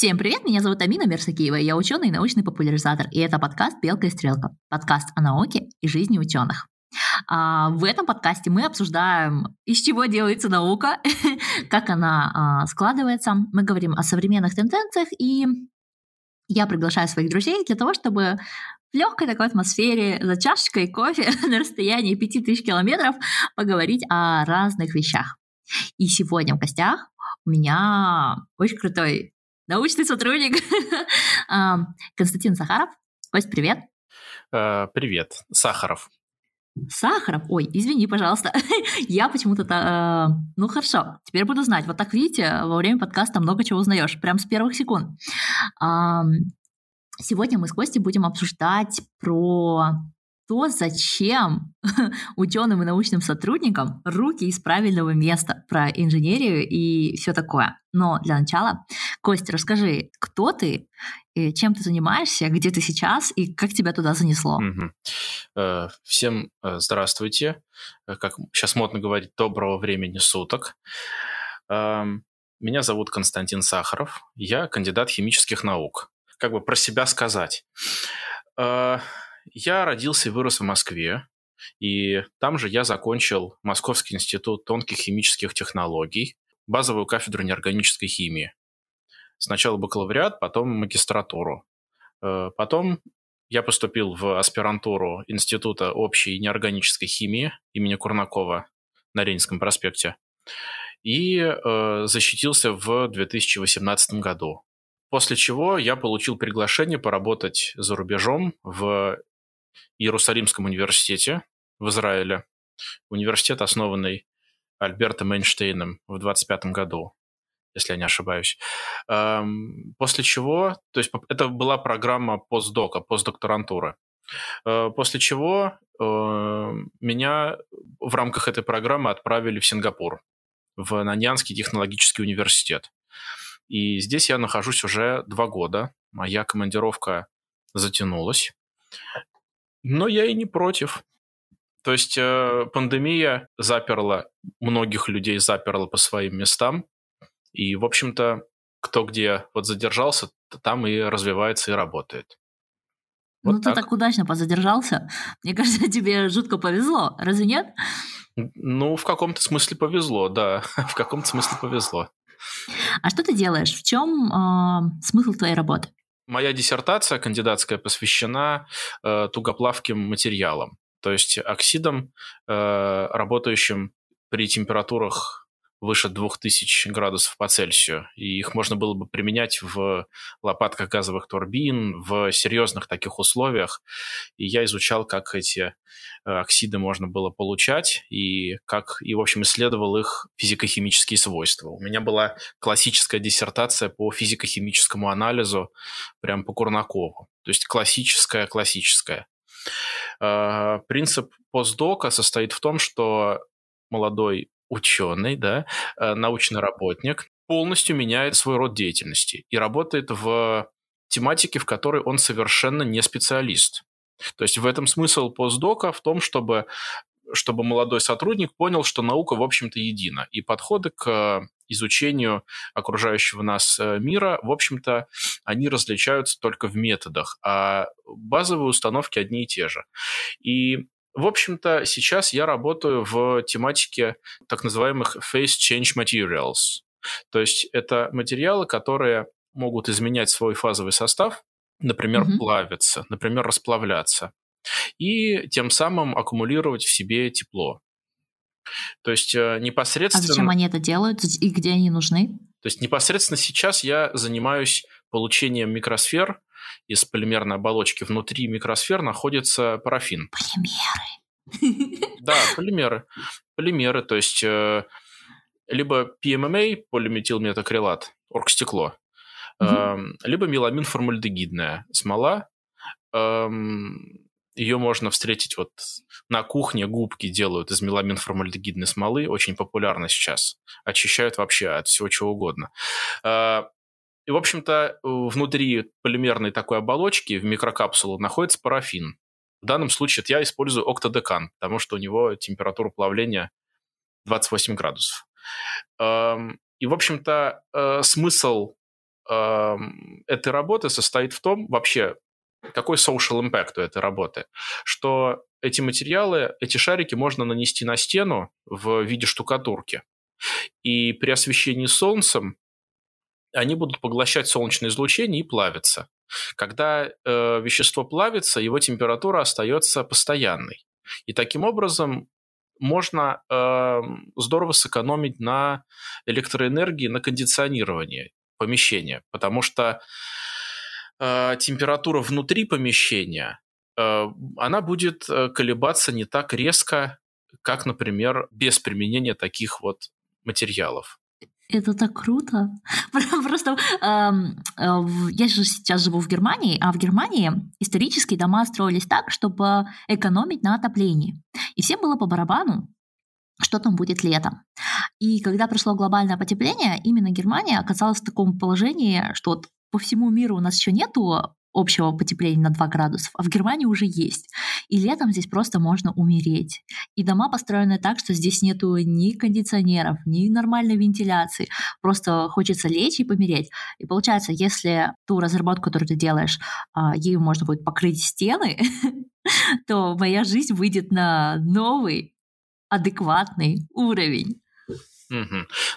Всем привет, меня зовут Амина Мерсакиева, я ученый и научный популяризатор, и это подкаст «Белка и стрелка», подкаст о науке и жизни ученых. А, в этом подкасте мы обсуждаем, из чего делается наука, как она а, складывается. Мы говорим о современных тенденциях, и я приглашаю своих друзей для того, чтобы в легкой такой атмосфере за чашечкой кофе на расстоянии 5000 километров поговорить о разных вещах. И сегодня в гостях у меня очень крутой научный сотрудник Константин Сахаров. Кость, привет. Э, привет, Сахаров. Сахаров? Ой, извини, пожалуйста. Я почему-то... Э, ну, хорошо, теперь буду знать. Вот так, видите, во время подкаста много чего узнаешь, прям с первых секунд. Сегодня мы с Костей будем обсуждать про то, зачем ученым и научным сотрудникам руки из правильного места про инженерию и все такое. Но для начала, Костя, расскажи, кто ты, чем ты занимаешься, где ты сейчас и как тебя туда занесло? Угу. Всем э, здравствуйте. Э, как сейчас модно говорить, доброго времени суток. Эм, меня зовут Константин Сахаров. Я кандидат химических наук. Как бы про себя сказать. Я родился и вырос в Москве, и там же я закончил Московский институт тонких химических технологий, базовую кафедру неорганической химии. Сначала бакалавриат, потом магистратуру. Э, потом я поступил в аспирантуру Института общей неорганической химии имени Курнакова на Ленинском проспекте и э, защитился в 2018 году. После чего я получил приглашение поработать за рубежом в Иерусалимском университете в Израиле. Университет, основанный Альбертом Эйнштейном в 25 году, если я не ошибаюсь. Эм, после чего, то есть это была программа постдока, постдокторантуры. Э, после чего э, меня в рамках этой программы отправили в Сингапур, в Наньянский технологический университет. И здесь я нахожусь уже два года. Моя командировка затянулась. Но я и не против. То есть э, пандемия заперла, многих людей заперла по своим местам. И, в общем-то, кто где вот задержался, там и развивается, и работает. Вот ну, так. ты так удачно позадержался. Мне кажется, тебе жутко повезло, разве нет? Ну, в каком-то смысле повезло, да. в каком-то смысле повезло. А что ты делаешь? В чем э, смысл твоей работы? Моя диссертация кандидатская посвящена э, тугоплавким материалам, то есть оксидам, э, работающим при температурах выше 2000 градусов по Цельсию. И их можно было бы применять в лопатках газовых турбин, в серьезных таких условиях. И я изучал, как эти э, оксиды можно было получать и как, и, в общем, исследовал их физико-химические свойства. У меня была классическая диссертация по физико-химическому анализу, прям по Курнакову. То есть классическая-классическая. Э, принцип постдока состоит в том, что молодой ученый, да, э, научный работник, полностью меняет свой род деятельности и работает в тематике, в которой он совершенно не специалист. То есть в этом смысл постдока в том, чтобы, чтобы молодой сотрудник понял, что наука, в общем-то, едина. И подходы к изучению окружающего нас э, мира, в общем-то, они различаются только в методах, а базовые установки одни и те же. И в общем-то, сейчас я работаю в тематике так называемых phase change materials. То есть это материалы, которые могут изменять свой фазовый состав, например, mm-hmm. плавиться, например, расплавляться, и тем самым аккумулировать в себе тепло. То есть непосредственно... А зачем они это делают и где они нужны? То есть непосредственно сейчас я занимаюсь получением микросфер из полимерной оболочки. Внутри микросфер находится парафин. Полимеры. Да, полимеры. Полимеры, то есть э, либо PMMA, полиметилметакрилат, оргстекло, э, либо меламин формальдегидная смола. Э, ее можно встретить вот на кухне, губки делают из меламин формальдегидной смолы, очень популярно сейчас. Очищают вообще от всего чего угодно. И, в общем-то, внутри полимерной такой оболочки в микрокапсулу находится парафин. В данном случае я использую октодекан, потому что у него температура плавления 28 градусов. Эм, и, в общем-то, э, смысл э, этой работы состоит в том, вообще, какой social impact у этой работы, что эти материалы, эти шарики можно нанести на стену в виде штукатурки. И при освещении солнцем они будут поглощать солнечное излучение и плавиться. Когда э, вещество плавится, его температура остается постоянной. И таким образом можно э, здорово сэкономить на электроэнергии, на кондиционировании помещения, потому что э, температура внутри помещения э, она будет э, колебаться не так резко, как, например, без применения таких вот материалов. Это так круто. Просто э, э, я же сейчас живу в Германии, а в Германии исторически дома строились так, чтобы экономить на отоплении. И всем было по барабану, что там будет летом. И когда пришло глобальное потепление, именно Германия оказалась в таком положении, что вот по всему миру у нас еще нету общего потепления на 2 градуса, а в Германии уже есть. И летом здесь просто можно умереть. И дома построены так, что здесь нету ни кондиционеров, ни нормальной вентиляции. Просто хочется лечь и помереть. И получается, если ту разработку, которую ты делаешь, а, ею можно будет покрыть стены, то моя жизнь выйдет на новый, адекватный уровень.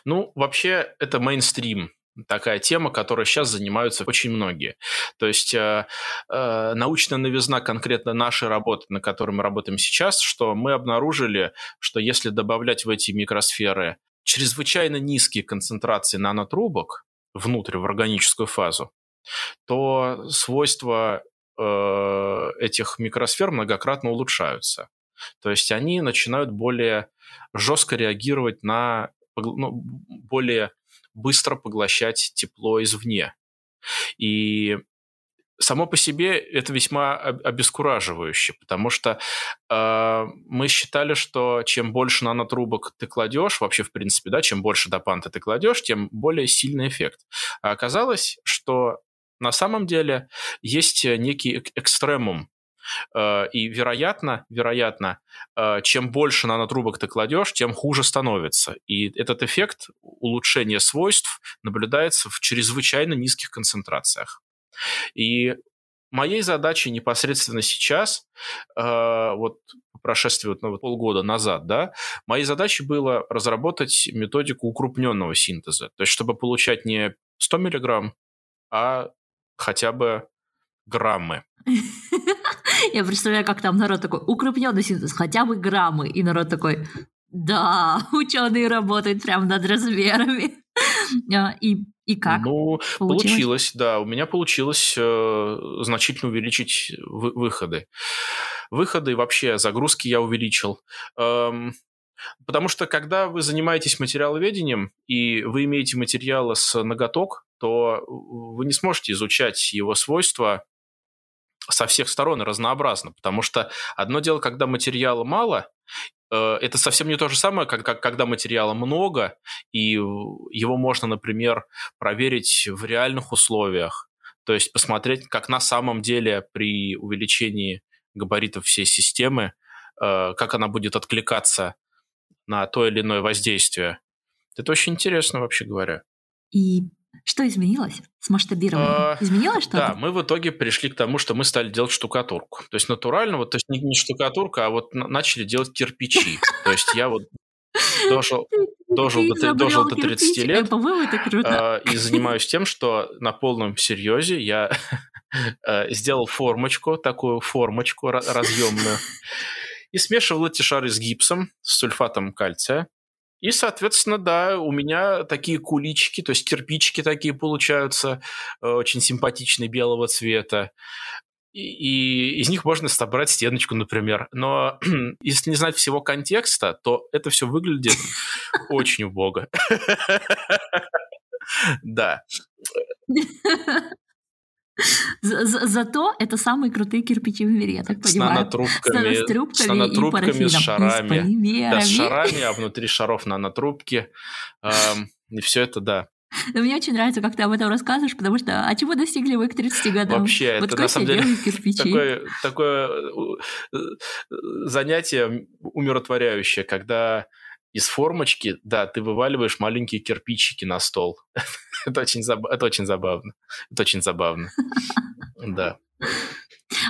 Ну, вообще, это мейнстрим такая тема, которой сейчас занимаются очень многие. То есть э, э, научная новизна конкретно нашей работы, на которой мы работаем сейчас, что мы обнаружили, что если добавлять в эти микросферы чрезвычайно низкие концентрации нанотрубок внутрь в органическую фазу, то свойства э, этих микросфер многократно улучшаются. То есть они начинают более жестко реагировать на ну, более быстро поглощать тепло извне. И само по себе это весьма обескураживающе, потому что э, мы считали, что чем больше нанотрубок ты кладешь, вообще в принципе, да, чем больше допанта ты кладешь, тем более сильный эффект. А оказалось, что на самом деле есть некий экстремум и вероятно, вероятно, э, чем больше нанотрубок ты кладешь, тем хуже становится. И этот эффект улучшения свойств наблюдается в чрезвычайно низких концентрациях. И моей задачей непосредственно сейчас, э, вот по вот, ну, полгода назад, да, моей задачей было разработать методику укрупненного синтеза. То есть, чтобы получать не 100 миллиграмм, а хотя бы граммы. Я представляю, как там народ такой, укрупненный синтез, хотя бы граммы. И народ такой, да, ученые работают прямо над размерами. А, и, и как? Ну, получилось? получилось, да. У меня получилось э, значительно увеличить вы, выходы. Выходы вообще загрузки я увеличил. Эм, потому что когда вы занимаетесь материаловедением и вы имеете материалы с ноготок, то вы не сможете изучать его свойства со всех сторон и разнообразно, потому что одно дело, когда материала мало, э, это совсем не то же самое, как, как когда материала много, и его можно, например, проверить в реальных условиях, то есть посмотреть, как на самом деле при увеличении габаритов всей системы, э, как она будет откликаться на то или иное воздействие. Это очень интересно, вообще говоря. И что изменилось с масштабированием? А, изменилось что-то? Да, мы в итоге пришли к тому, что мы стали делать штукатурку. То есть натурально, вот, то есть не, не штукатурка, а вот начали делать кирпичи. То есть я вот дожил, дожил, до, дожил до 30 лет э, и занимаюсь тем, что на полном серьезе я э, сделал формочку, такую формочку разъемную, и смешивал эти шары с гипсом, с сульфатом кальция. И, соответственно, да, у меня такие куличики, то есть кирпичики такие получаются, э, очень симпатичные, белого цвета. И, и из них можно собрать стеночку, например. Но если не знать всего контекста, то это все выглядит очень убого. Да. За Зато это самые крутые кирпичи в мире, я так понимаю. С нанотрубками, с, трубками с, нанотрубками, с шарами. да, с шарами, а внутри шаров нанотрубки. Эм, и все это, да. Но мне очень нравится, как ты об этом рассказываешь, потому что а чего достигли вы к 30 годам? Вообще, вот это на самом деле такое, такое э, занятие умиротворяющее, когда из формочки, да, ты вываливаешь маленькие кирпичики на стол. Это очень, заб... это очень забавно. Это очень забавно. Да.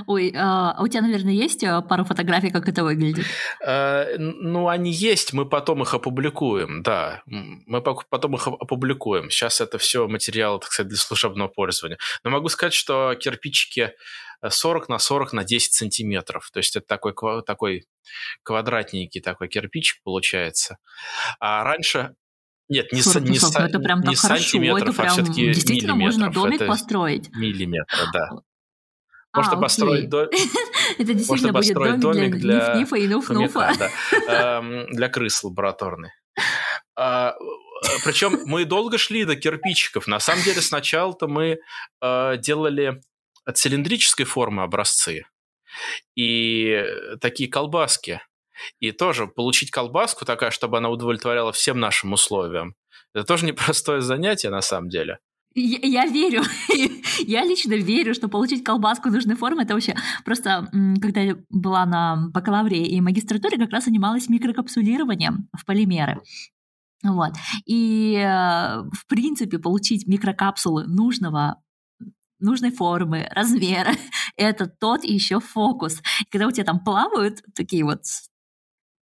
Ой, а у тебя, наверное, есть а, пару фотографий, как это выглядит? Э, ну, они есть, мы потом их опубликуем, да. Мы потом их опубликуем. Сейчас это все материал, так сказать, для служебного пользования. Но могу сказать, что кирпичики 40 на 40 на 10 сантиметров. То есть это такой, такой квадратненький такой кирпичик получается. А раньше нет, не, с, не, са, это прям не сантиметров, это а все-таки действительно можно домик это построить. Миллиметра, да. Можно а, построить до... Это действительно будет домик, домик для, для... ниф и нуф-нуфа. Да. Эм, для крыс лабораторной. А, причем мы долго шли до кирпичиков. На самом деле сначала-то мы э, делали цилиндрической формы образцы и такие колбаски. И тоже получить колбаску такая, чтобы она удовлетворяла всем нашим условиям, это тоже непростое занятие на самом деле. Я, я верю, я лично верю, что получить колбаску нужной формы, это вообще... Просто, когда я была на бакалавре и магистратуре, как раз занималась микрокапсулированием в полимеры. Вот. И, э, в принципе, получить микрокапсулы нужного нужной формы, размера. Это тот еще фокус. Когда у тебя там плавают такие вот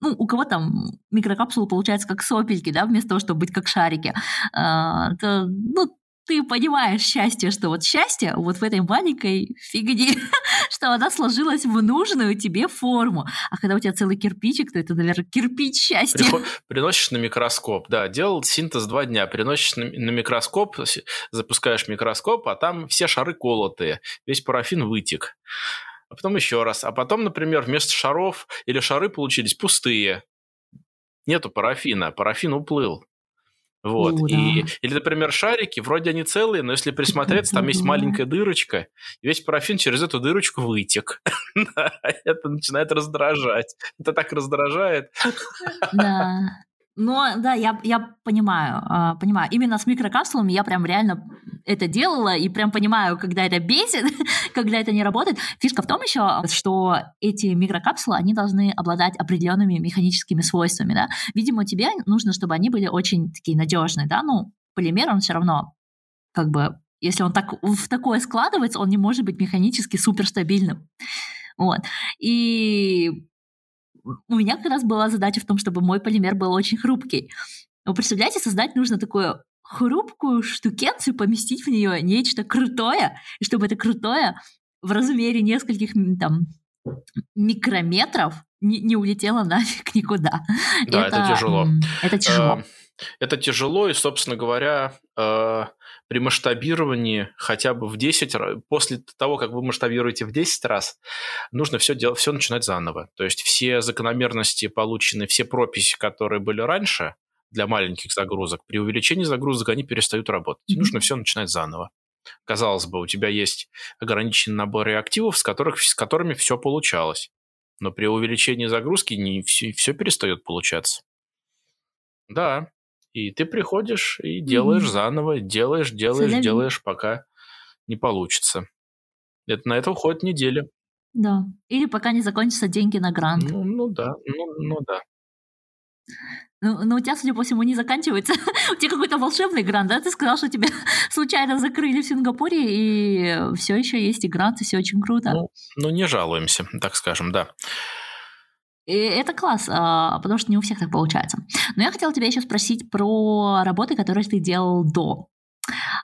ну, у кого там микрокапсулы получается как сопельки, да, вместо того, чтобы быть как шарики, а, то, ну, ты понимаешь счастье, что вот счастье вот в этой маленькой фигне, что она сложилась в нужную тебе форму. А когда у тебя целый кирпичик, то это, наверное, кирпич счастья. Приносишь на микроскоп, да, делал синтез два дня, приносишь на, на микроскоп, запускаешь микроскоп, а там все шары колотые, весь парафин вытек. А потом еще раз. А потом, например, вместо шаров или шары получились пустые. Нету парафина, парафин уплыл. Вот. И, да. Или, например, шарики, вроде они целые, но если присмотреться, там есть маленькая дырочка, и весь парафин через эту дырочку вытек. Это начинает раздражать. Это так раздражает. Да. Но да, я, я понимаю, э, понимаю. Именно с микрокапсулами я прям реально это делала и прям понимаю, когда это бесит, когда это не работает. Фишка в том еще, что эти микрокапсулы, они должны обладать определенными механическими свойствами, да. Видимо, тебе нужно, чтобы они были очень такие надежные, да. Ну, полимер, он все равно как бы, если он так в такое складывается, он не может быть механически суперстабильным. Вот. И у меня как раз была задача в том, чтобы мой полимер был очень хрупкий. Вы представляете, создать нужно такую хрупкую штукенцию, поместить в нее нечто крутое, и чтобы это крутое в размере нескольких там микрометров не, не улетело нафиг никуда. Да, это, это тяжело. Это тяжело. Э, это тяжело, и, собственно говоря, э, при масштабировании хотя бы в 10 раз, после того, как вы масштабируете в 10 раз, нужно все, делать, все начинать заново. То есть все закономерности полученные, все прописи, которые были раньше для маленьких загрузок, при увеличении загрузок они перестают работать. Mm-hmm. Нужно все начинать заново. Казалось бы, у тебя есть ограниченный набор реактивов, с, которых, с которыми все получалось. Но при увеличении загрузки не все, все перестает получаться. Да, и ты приходишь и делаешь mm-hmm. заново, делаешь, делаешь, Целями. делаешь, пока не получится. Это, на это уходит неделя. Да. Или пока не закончатся деньги на грант. Ну, ну да, ну, ну да. Ну, но у тебя, судя по всему, не заканчивается. у тебя какой-то волшебный грант, да? Ты сказал, что тебя случайно закрыли в Сингапуре, и все еще есть и грант, и все очень круто. Ну, ну, не жалуемся, так скажем, да. И это класс, а, потому что не у всех так получается. Но я хотела тебя еще спросить про работы, которые ты делал до.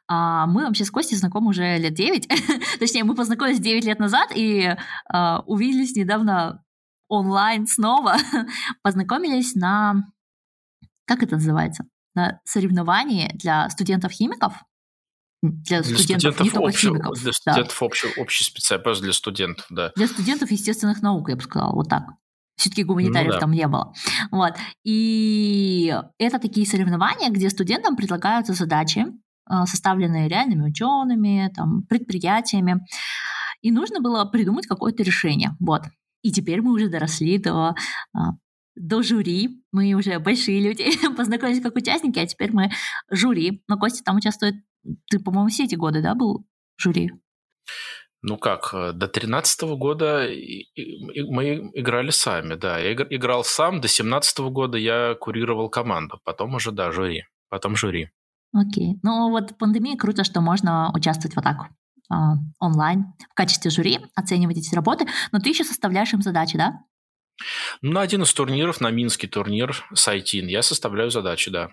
А, мы вообще с Костей знакомы уже лет 9. Точнее, мы познакомились 9 лет назад и а, увиделись недавно онлайн снова. Познакомились на... Как это называется? На соревновании для студентов-химиков. Для, для студентов, студентов не только общего, химиков. Для студентов да. общей, общей специальности, для студентов, да. Для студентов естественных наук, я бы сказала, вот так. Все-таки гуманитариев ну, да. там не было. Вот. И это такие соревнования, где студентам предлагаются задачи, а, составленные реальными учеными, там, предприятиями. И нужно было придумать какое-то решение. Вот. И теперь мы уже доросли до, а, до жюри. Мы уже большие люди, познакомились как участники, а теперь мы жюри. Но Костя там участвует, ты, по-моему, все эти годы, да, был жюри? Ну как, э, до 13 года мы играли сами, да. Я играл сам, до 17 года я курировал команду, потом уже, да, жюри, потом жюри. Окей. Ну вот в пандемии круто, что можно участвовать вот так э, онлайн в качестве жюри, оценивать эти работы, но ты еще составляешь им задачи, да? На один из турниров, на Минский турнир Сайтин, я составляю задачи, да.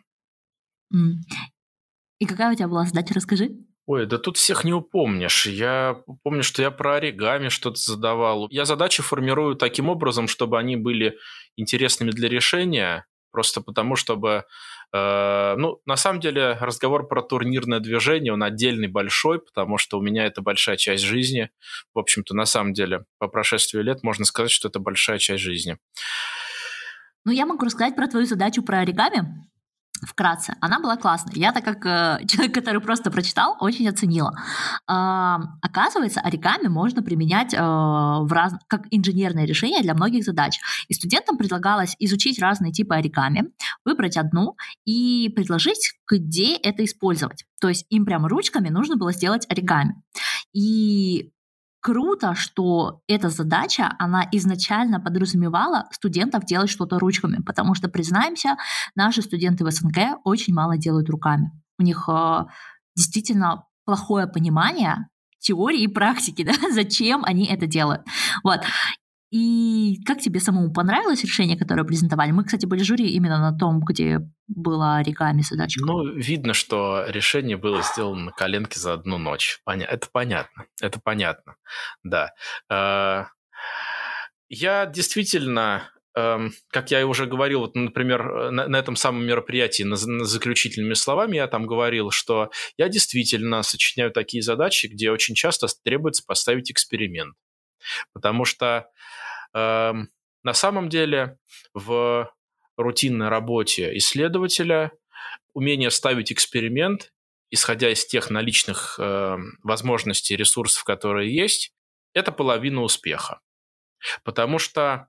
И какая у тебя была задача, расскажи. Ой, да тут всех не упомнишь. Я помню, что я про оригами что-то задавал. Я задачи формирую таким образом, чтобы они были интересными для решения, просто потому, чтобы... Э, ну, на самом деле, разговор про турнирное движение, он отдельный большой, потому что у меня это большая часть жизни. В общем-то, на самом деле, по прошествии лет можно сказать, что это большая часть жизни. Ну, я могу рассказать про твою задачу про оригами вкратце, она была классной. Я, так как э, человек, который просто прочитал, очень оценила. Э, оказывается, оригами можно применять э, в раз... как инженерное решение для многих задач. И студентам предлагалось изучить разные типы оригами, выбрать одну и предложить, где это использовать. То есть им прямо ручками нужно было сделать оригами. И круто, что эта задача, она изначально подразумевала студентов делать что-то ручками, потому что, признаемся, наши студенты в СНГ очень мало делают руками. У них э, действительно плохое понимание теории и практики, да, зачем они это делают. Вот. И как тебе самому понравилось решение, которое презентовали? Мы, кстати, были жюри именно на том, где была оригами задачка. Ну, видно, что решение было сделано на коленке за одну ночь. Поня... Это понятно. Это понятно. Да. А, я действительно эм, как я уже говорил, вот, например, на, на этом самом мероприятии, на, на заключительными словами я там говорил, что я действительно сочиняю такие задачи, где очень часто требуется поставить эксперимент. Потому что э, на самом деле в рутинной работе исследователя умение ставить эксперимент, исходя из тех наличных э, возможностей, ресурсов, которые есть, это половина успеха. Потому что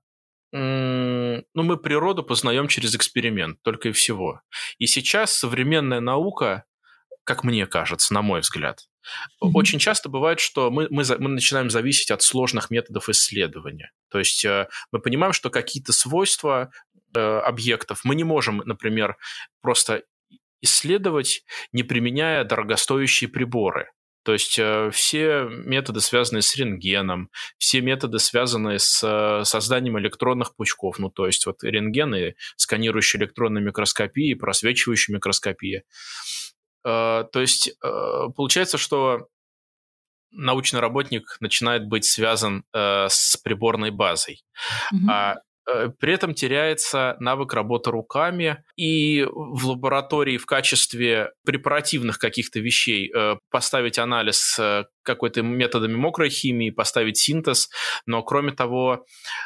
ну, мы природу познаем через эксперимент, только и всего. И сейчас современная наука, как мне кажется, на мой взгляд, Mm-hmm. Очень часто бывает, что мы, мы, мы начинаем зависеть от сложных методов исследования. То есть э, мы понимаем, что какие-то свойства э, объектов мы не можем, например, просто исследовать, не применяя дорогостоящие приборы. То есть э, все методы, связанные с рентгеном, все методы, связанные с э, созданием электронных пучков, ну то есть вот рентгены, сканирующие электронной микроскопии, просвечивающие микроскопии, Э, то есть э, получается, что научный работник начинает быть связан э, с приборной базой. Mm-hmm. А при этом теряется навык работы руками, и в лаборатории в качестве препаративных каких-то вещей поставить анализ какой-то методами мокрой химии, поставить синтез, но кроме того,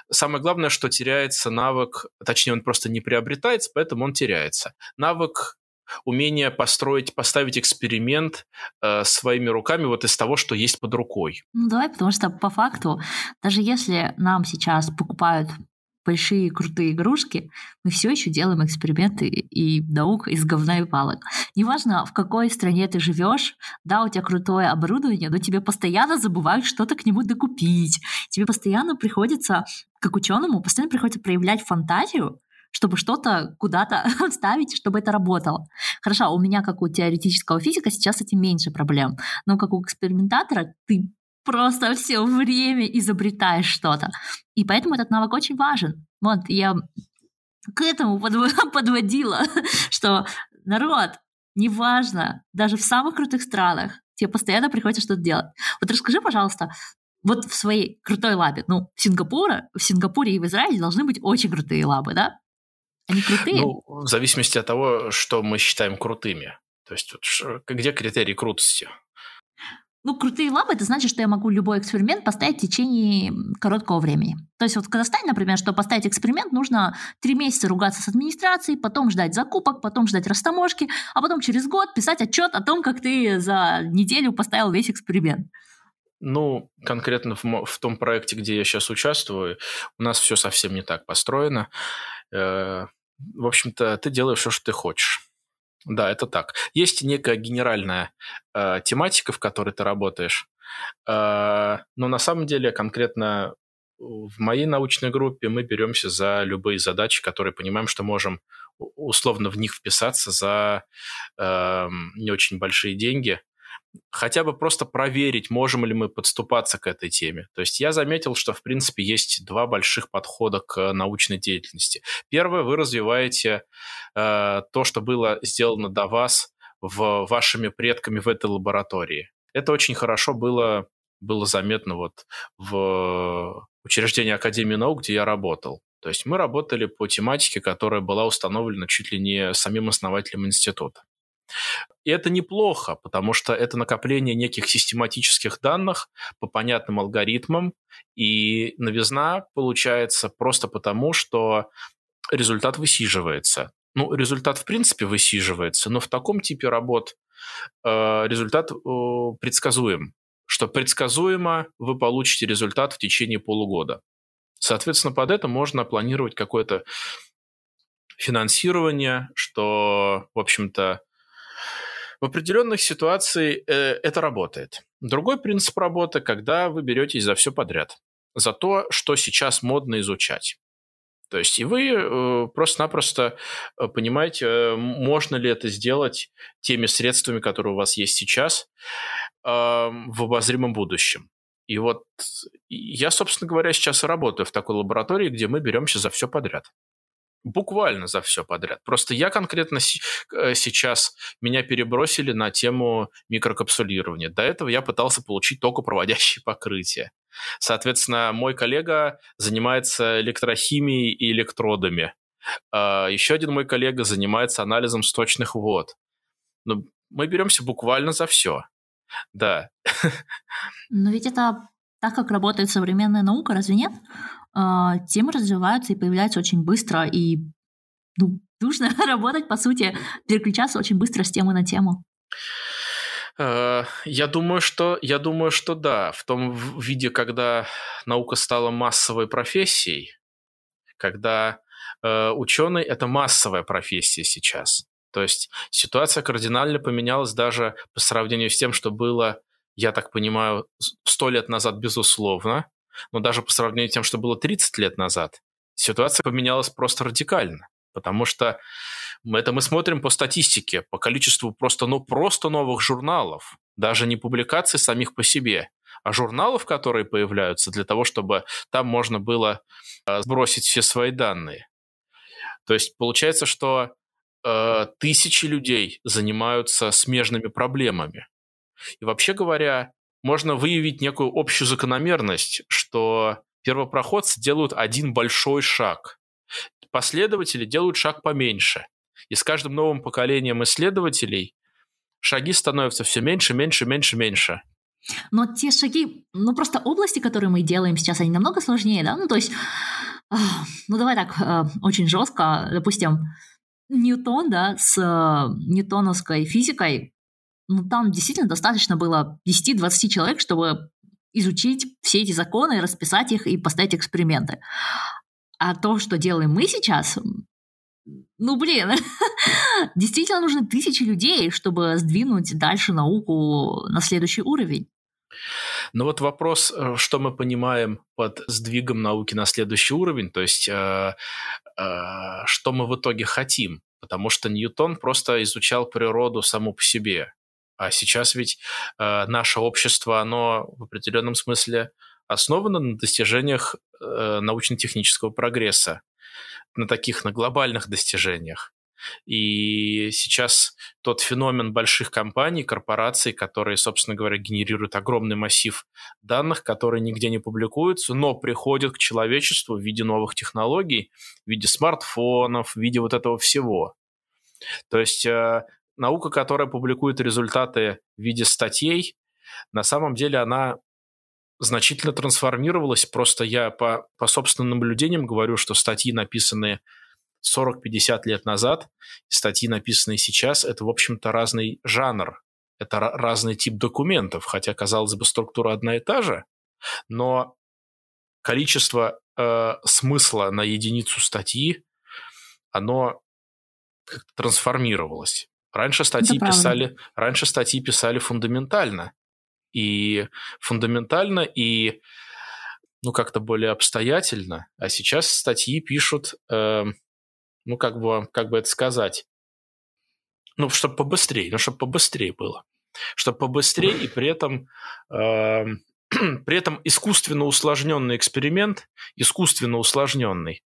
самое главное, что теряется навык, точнее он просто не приобретается, поэтому он теряется. Навык умение построить, поставить эксперимент э, своими руками вот из того, что есть под рукой. Ну давай, потому что по факту, даже если нам сейчас покупают большие крутые игрушки, мы все еще делаем эксперименты и наук из говна и палок. Неважно, в какой стране ты живешь, да, у тебя крутое оборудование, но тебе постоянно забывают что-то к нему докупить. Тебе постоянно приходится, как ученому, постоянно приходится проявлять фантазию, чтобы что-то куда-то вставить, чтобы это работало. Хорошо, у меня, как у теоретического физика, сейчас с этим меньше проблем. Но как у экспериментатора ты просто все время изобретаешь что-то. И поэтому этот навык очень важен. Вот я к этому подводила, что народ, неважно, даже в самых крутых странах, тебе постоянно приходится что-то делать. Вот расскажи, пожалуйста, вот в своей крутой лабе, ну, в Сингапуре, в Сингапуре и в Израиле должны быть очень крутые лабы, да? Они крутые? Ну, в зависимости от того, что мы считаем крутыми. То есть вот, где критерий крутости? Ну, крутые лабы, это значит, что я могу любой эксперимент поставить в течение короткого времени. То есть вот в Казахстане, например, чтобы поставить эксперимент, нужно три месяца ругаться с администрацией, потом ждать закупок, потом ждать растаможки, а потом через год писать отчет о том, как ты за неделю поставил весь эксперимент. Ну, конкретно в, в том проекте, где я сейчас участвую, у нас все совсем не так построено. Э, в общем-то, ты делаешь все, что ты хочешь. Да, это так. Есть некая генеральная э, тематика, в которой ты работаешь, э, но на самом деле конкретно в моей научной группе мы беремся за любые задачи, которые понимаем, что можем условно в них вписаться за э, не очень большие деньги, хотя бы просто проверить, можем ли мы подступаться к этой теме. То есть я заметил, что, в принципе, есть два больших подхода к научной деятельности. Первое, вы развиваете э, то, что было сделано до вас в вашими предками в этой лаборатории. Это очень хорошо было, было заметно вот в учреждении Академии наук, где я работал. То есть мы работали по тематике, которая была установлена чуть ли не самим основателем института. И это неплохо, потому что это накопление неких систематических данных по понятным алгоритмам, и новизна получается просто потому, что результат высиживается. Ну, результат в принципе высиживается, но в таком типе работ э, результат э, предсказуем, что предсказуемо вы получите результат в течение полугода. Соответственно, под это можно планировать какое-то финансирование, что, в общем-то, в определенных ситуациях э, это работает. Другой принцип работы, когда вы беретесь за все подряд, за то, что сейчас модно изучать. То есть и вы э, просто-напросто э, понимаете, э, можно ли это сделать теми средствами, которые у вас есть сейчас, э, в обозримом будущем. И вот я, собственно говоря, сейчас работаю в такой лаборатории, где мы беремся за все подряд буквально за все подряд. Просто я конкретно э, сейчас меня перебросили на тему микрокапсулирования. До этого я пытался получить только проводящие покрытия. Соответственно, мой коллега занимается электрохимией и электродами. А, Еще один мой коллега занимается анализом сточных вод. Но ну, мы беремся буквально за все. Да. Но ведь это так, как работает современная наука, разве нет? А, темы развиваются и появляются очень быстро, и ну, нужно работать, по сути, переключаться очень быстро с темы на тему. Э, я думаю, что я думаю, что да. В том виде, когда наука стала массовой профессией, когда э, ученый это массовая профессия сейчас. То есть ситуация кардинально поменялась даже по сравнению с тем, что было, я так понимаю, сто лет назад, безусловно но даже по сравнению с тем, что было 30 лет назад, ситуация поменялась просто радикально. Потому что это мы смотрим по статистике, по количеству просто, ну, просто новых журналов, даже не публикаций самих по себе, а журналов, которые появляются для того, чтобы там можно было э, сбросить все свои данные. То есть получается, что э, тысячи людей занимаются смежными проблемами. И вообще говоря, можно выявить некую общую закономерность, что первопроходцы делают один большой шаг. Последователи делают шаг поменьше. И с каждым новым поколением исследователей шаги становятся все меньше, меньше, меньше, меньше. Но те шаги, ну просто области, которые мы делаем сейчас, они намного сложнее, да? Ну то есть, ну давай так, э, очень жестко, допустим, Ньютон, да, с э, ньютоновской физикой ну, там действительно достаточно было 10-20 человек, чтобы изучить все эти законы, расписать их и поставить эксперименты. А то, что делаем мы сейчас, ну, блин, действительно нужны тысячи людей, чтобы сдвинуть дальше науку на следующий уровень. Но вот вопрос, э, что мы понимаем под сдвигом науки на следующий уровень, то есть э, э, что мы в итоге хотим, потому что Ньютон просто изучал природу саму по себе. А сейчас ведь э, наше общество, оно в определенном смысле основано на достижениях э, научно-технического прогресса, на таких, на глобальных достижениях. И сейчас тот феномен больших компаний, корпораций, которые, собственно говоря, генерируют огромный массив данных, которые нигде не публикуются, но приходят к человечеству в виде новых технологий, в виде смартфонов, в виде вот этого всего. То есть э, наука, которая публикует результаты в виде статей, на самом деле она значительно трансформировалась. Просто я по, по собственным наблюдениям говорю, что статьи, написанные 40-50 лет назад, и статьи, написанные сейчас, это, в общем-то, разный жанр, это разный тип документов, хотя, казалось бы, структура одна и та же, но количество э, смысла на единицу статьи, оно трансформировалось. Раньше статьи писали, раньше статьи писали фундаментально. И фундаментально, и ну, как-то более обстоятельно. А сейчас статьи пишут э, ну, как бы, как бы это сказать, ну, чтобы побыстрее, ну, чтобы побыстрее было. Чтобы побыстрее и при этом, э, при этом искусственно усложненный эксперимент, искусственно усложненный,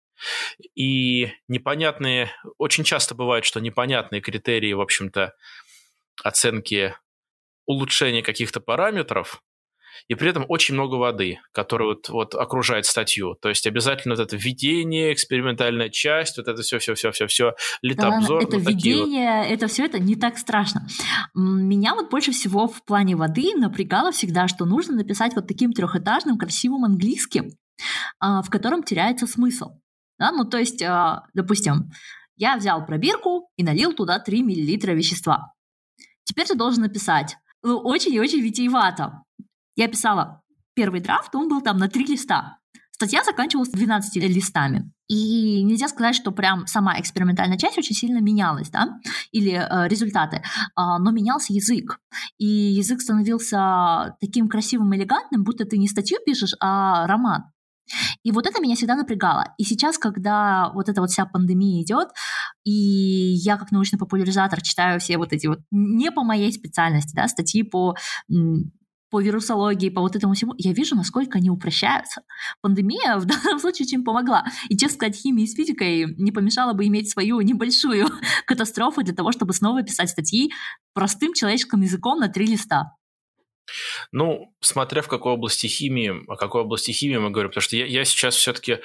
и непонятные, очень часто бывает, что непонятные критерии, в общем-то, оценки улучшения каких-то параметров, и при этом очень много воды, которая вот, вот окружает статью. То есть обязательно вот это введение, экспериментальная часть, вот это все-все-все-все-все, литообзор. Да, это введение, вот. это все это не так страшно. Меня вот больше всего в плане воды напрягало всегда, что нужно написать вот таким трехэтажным красивым английским, а, в котором теряется смысл. Да? Ну, то есть, а, допустим, я взял пробирку и налил туда 3 мл вещества. Теперь ты должен написать ну, очень и очень витиевато. Я писала первый драфт, он был там на три листа. Статья заканчивалась 12 листами. И нельзя сказать, что прям сама экспериментальная часть очень сильно менялась, да, или э, результаты, а, но менялся язык. И язык становился таким красивым, элегантным, будто ты не статью пишешь, а роман. И вот это меня всегда напрягало. И сейчас, когда вот эта вот вся пандемия идет, и я как научный популяризатор читаю все вот эти вот не по моей специальности, да, статьи по по вирусологии, по вот этому всему, я вижу, насколько они упрощаются. Пандемия в данном случае очень помогла. И, честно сказать, химии с физикой не помешало бы иметь свою небольшую катастрофу для того, чтобы снова писать статьи простым человеческим языком на три листа. Ну, смотря в какой области химии, о какой области химии мы говорим, потому что я, я сейчас все-таки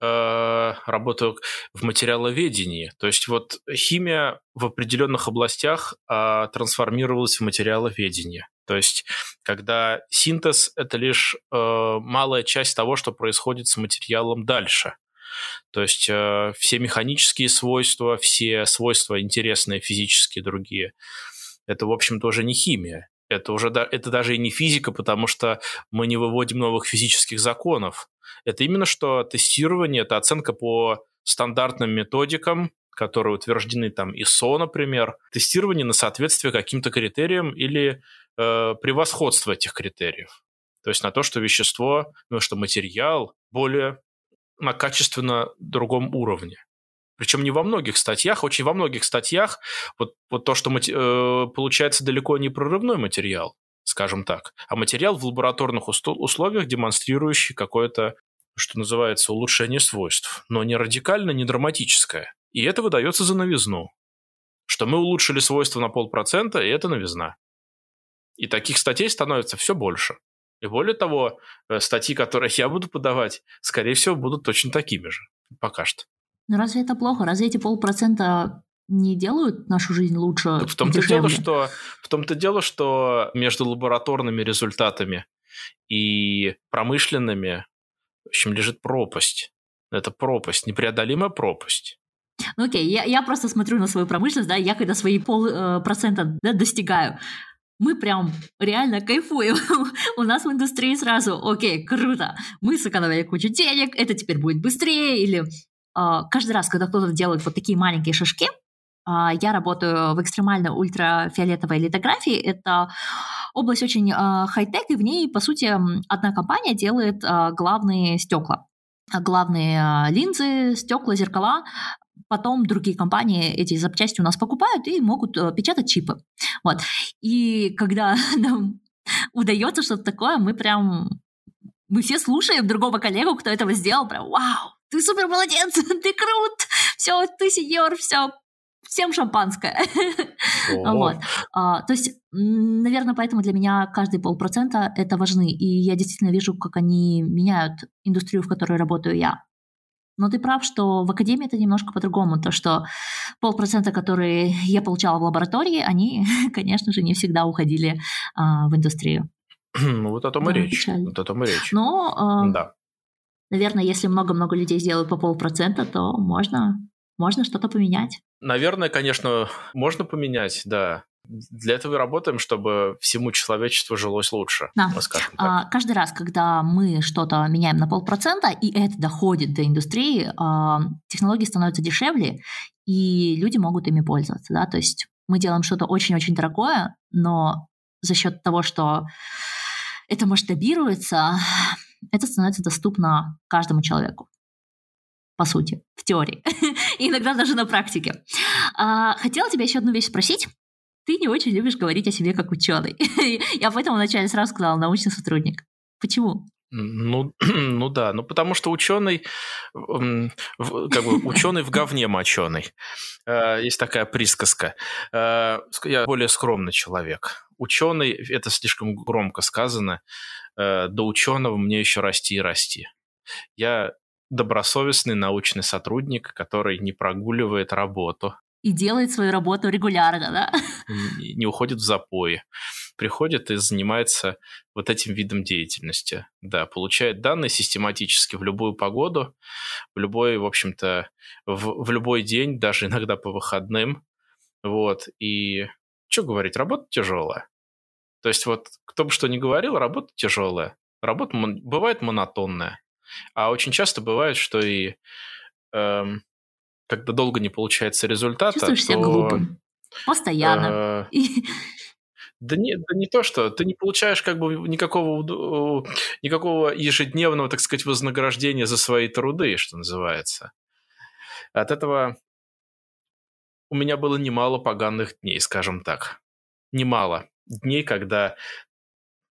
э, работаю в материаловедении, то есть вот химия в определенных областях э, трансформировалась в материаловедение. То есть, когда синтез – это лишь э, малая часть того, что происходит с материалом дальше. То есть э, все механические свойства, все свойства интересные, физические, другие – это, в общем-то, уже не химия. Это уже это даже и не физика, потому что мы не выводим новых физических законов. Это именно что тестирование, это оценка по стандартным методикам, которые утверждены там ISO, например, тестирование на соответствие каким-то критериям или э, превосходство этих критериев. То есть на то, что вещество, ну, что материал более на качественно другом уровне. Причем не во многих статьях, очень во многих статьях вот, вот то, что э, получается далеко не прорывной материал, скажем так, а материал в лабораторных условиях, демонстрирующий какое-то, что называется, улучшение свойств, но не радикально, не драматическое. И это выдается за новизну, что мы улучшили свойства на полпроцента, и это новизна. И таких статей становится все больше. И более того, э, статьи, которые я буду подавать, скорее всего, будут точно такими же. Пока что. Но ну, разве это плохо? Разве эти полпроцента не делают нашу жизнь лучше? В том-то дело, что в том-то дело, что между лабораторными результатами и промышленными, в общем, лежит пропасть. Это пропасть, непреодолимая пропасть. Ну окей, я, я просто смотрю на свою промышленность, да, я когда свои полпроцента э, да, достигаю, мы прям реально кайфуем. У нас в индустрии сразу, окей, круто, мы сэкономили кучу денег, это теперь будет быстрее, или каждый раз, когда кто-то делает вот такие маленькие шажки, а, я работаю в экстремально ультрафиолетовой литографии. Это область очень а, хай-тек, и в ней, по сути, одна компания делает главные стекла главные линзы, стекла, зеркала. Потом другие компании эти запчасти у нас покупают и могут э, печатать чипы. Вот. И когда нам удается что-то такое, мы прям мы все слушаем другого коллегу, кто этого сделал, прям вау, ты супер молодец, ты крут, все, ты сеньор, все, всем шампанское. вот. А, то есть, наверное, поэтому для меня каждые полпроцента это важны. И я действительно вижу, как они меняют индустрию, в которой работаю я. Но ты прав, что в академии это немножко по-другому. То, что полпроцента, которые я получала в лаборатории, они, конечно же, не всегда уходили а, в индустрию. Ну, вот о том да, и речь. Печально. Вот о том и речь. Но, а, да. Наверное, если много-много людей сделают по полпроцента, то можно, можно что-то поменять. Наверное, конечно, можно поменять, да. Для этого и работаем, чтобы всему человечеству жилось лучше. Да. А, каждый раз, когда мы что-то меняем на полпроцента, и это доходит до индустрии, а, технологии становятся дешевле, и люди могут ими пользоваться. Да? То есть мы делаем что-то очень-очень дорогое, но за счет того, что это масштабируется, это становится доступно каждому человеку. по сути, в теории, и иногда даже на практике. А, хотела тебя еще одну вещь спросить. Ты не очень любишь говорить о себе как ученый. Я поэтому вначале сразу сказала научный сотрудник. Почему? Ну, ну да, ну потому что ученый, как бы ученый в говне моченый. Э, есть такая присказка. Э, я более скромный человек. Ученый, это слишком громко сказано, э, до ученого мне еще расти и расти. Я добросовестный научный сотрудник, который не прогуливает работу. И делает свою работу регулярно, да? Не, не уходит в запои. Приходит и занимается вот этим видом деятельности. Да, получает данные систематически в любую погоду, в любой, в общем-то, в, в любой день, даже иногда по выходным. Вот, и что говорить, работа тяжелая. То есть вот кто бы что ни говорил, работа тяжелая. Работа бывает монотонная. А очень часто бывает, что и эм, когда долго не получается результата, Чувствуешь то... себя глупым. Постоянно. Э, да не, да не то, что ты не получаешь как бы никакого, никакого ежедневного, так сказать, вознаграждения за свои труды, что называется. От этого у меня было немало поганых дней, скажем так. Немало дней, когда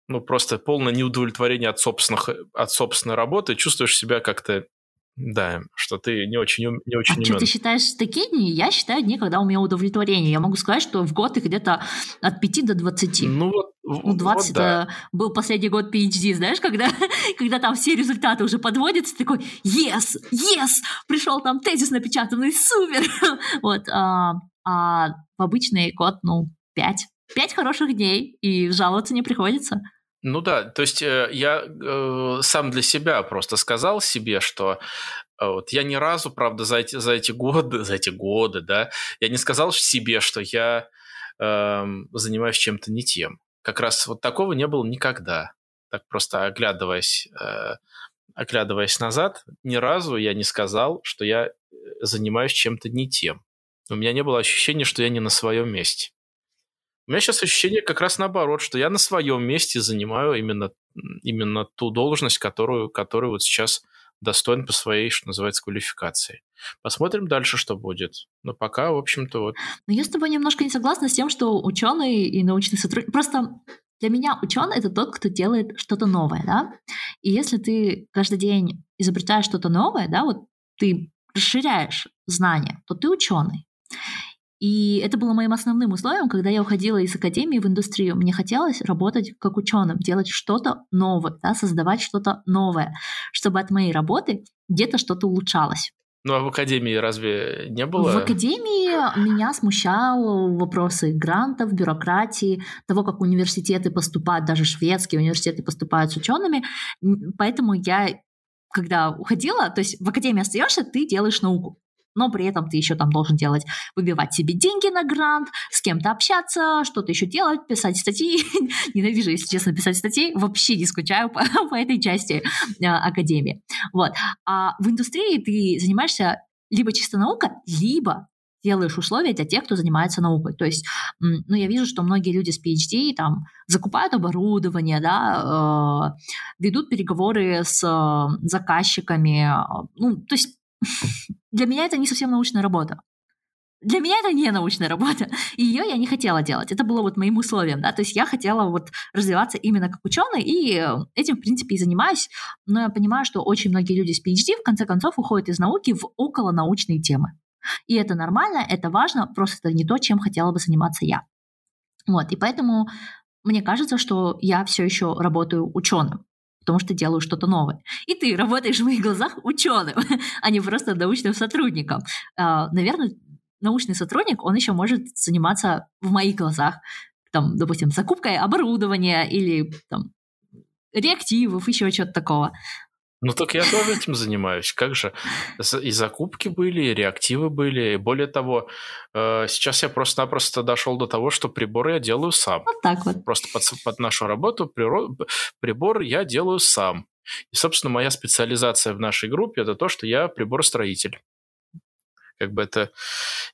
ну, просто полное неудовлетворение от, собственных, от собственной работы, чувствуешь себя как-то да, что ты не очень, не очень а умен. что ты считаешь такие дни? Я считаю дни, когда у меня удовлетворение. Я могу сказать, что в год их где-то от 5 до 20. Ну вот, ну, 20 вот, да. был последний год PhD, знаешь, когда, когда там все результаты уже подводятся, такой, yes, yes, пришел там тезис напечатанный, супер. вот, а, а в обычный год, ну, 5. 5 хороших дней, и жаловаться не приходится. Ну да, то есть э, я э, сам для себя просто сказал себе, что э, вот я ни разу, правда, за эти, за эти годы, за эти годы, да, я не сказал себе, что я э, занимаюсь чем-то не тем. Как раз вот такого не было никогда. Так просто оглядываясь, э, оглядываясь назад, ни разу я не сказал, что я э, занимаюсь чем-то не тем. У меня не было ощущения, что я не на своем месте. У меня сейчас ощущение как раз наоборот, что я на своем месте занимаю именно, именно ту должность, которую, которую вот сейчас достоин по своей, что называется, квалификации. Посмотрим дальше, что будет. Но пока, в общем-то, вот. Но я с тобой немножко не согласна с тем, что ученый и научный сотрудник... Просто для меня ученый это тот, кто делает что-то новое, да? И если ты каждый день изобретаешь что-то новое, да, вот ты расширяешь знания, то ты ученый. И это было моим основным условием, когда я уходила из академии в индустрию. Мне хотелось работать как ученым, делать что-то новое, да, создавать что-то новое, чтобы от моей работы где-то что-то улучшалось. Ну а в академии разве не было? В академии меня смущал вопросы грантов, бюрократии, того, как университеты поступают, даже шведские университеты поступают с учеными. Поэтому я, когда уходила, то есть в академии остаешься, ты делаешь науку но при этом ты еще там должен делать, выбивать себе деньги на грант, с кем-то общаться, что-то еще делать, писать статьи. Ненавижу, если честно, писать статьи. Вообще не скучаю по, по этой части э, академии. Вот. А в индустрии ты занимаешься либо чисто наука, либо делаешь условия для тех, кто занимается наукой. То есть, ну, я вижу, что многие люди с PhD там закупают оборудование, да, э, ведут переговоры с э, заказчиками, ну, то есть для меня это не совсем научная работа. Для меня это не научная работа, ее я не хотела делать. Это было вот моим условием, да, то есть я хотела вот развиваться именно как ученый, и этим, в принципе, и занимаюсь, но я понимаю, что очень многие люди с PhD в конце концов уходят из науки в околонаучные темы. И это нормально, это важно, просто это не то, чем хотела бы заниматься я. Вот, и поэтому мне кажется, что я все еще работаю ученым потому что делаю что-то новое. И ты работаешь в моих глазах ученым, а не просто научным сотрудником. А, наверное, научный сотрудник, он еще может заниматься в моих глазах, там, допустим, закупкой оборудования или там, реактивов, еще чего-то такого. Ну так я тоже этим занимаюсь. Как же? И закупки были, и реактивы были. И более того, э, сейчас я просто-напросто дошел до того, что приборы я делаю сам. Вот так вот. Просто под, под нашу работу прибор я делаю сам. И, собственно, моя специализация в нашей группе – это то, что я приборостроитель. Как бы это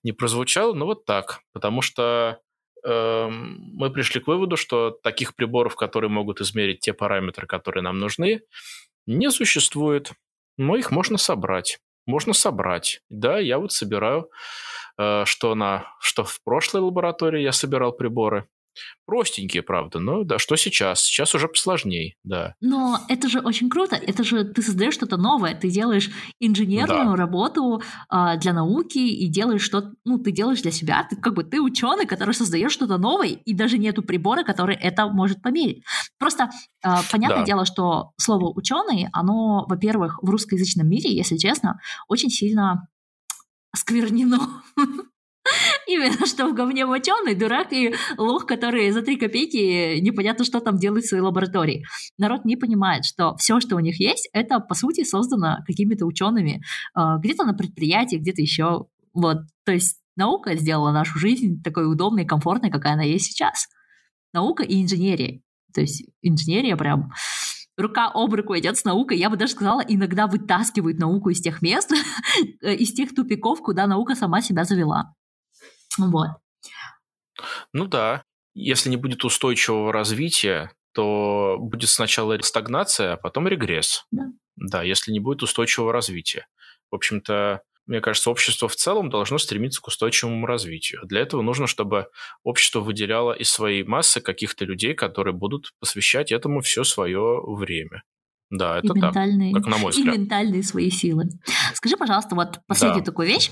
не прозвучало, но вот так. Потому что мы пришли к выводу, что таких приборов, которые могут измерить те параметры, которые нам нужны, не существует, но их можно собрать. можно собрать. Да, я вот собираю, э, что, на, что в прошлой лаборатории я собирал приборы, Простенькие, правда, но да, что сейчас? Сейчас уже посложнее, да. Но это же очень круто, это же ты создаешь что-то новое, ты делаешь инженерную да. работу а, для науки и делаешь что ну, ты делаешь для себя, ты как бы ты ученый, который создаешь что-то новое, и даже нету прибора, который это может померить. Просто а, понятное да. дело, что слово ученый, оно, во-первых, в русскоязычном мире, если честно, очень сильно осквернено. Именно что в говне моченый, дурак и лох, который за три копейки непонятно, что там делает в своей лаборатории. Народ не понимает, что все, что у них есть, это по сути создано какими-то учеными, а, где-то на предприятии, где-то еще. Вот. То есть наука сделала нашу жизнь такой удобной, комфортной, какая она есть сейчас. Наука и инженерия. То есть инженерия прям рука об руку идет с наукой. Я бы даже сказала, иногда вытаскивает науку из тех мест, из тех тупиков, куда наука сама себя завела. Вот. Ну да. Если не будет устойчивого развития, то будет сначала стагнация, а потом регресс. Да. Да, если не будет устойчивого развития. В общем-то, мне кажется, общество в целом должно стремиться к устойчивому развитию. Для этого нужно, чтобы общество выделяло из своей массы каких-то людей, которые будут посвящать этому все свое время. Да, это и так, как на мой взгляд. И ментальные свои силы. Скажи, пожалуйста, вот последнюю да. такую вещь.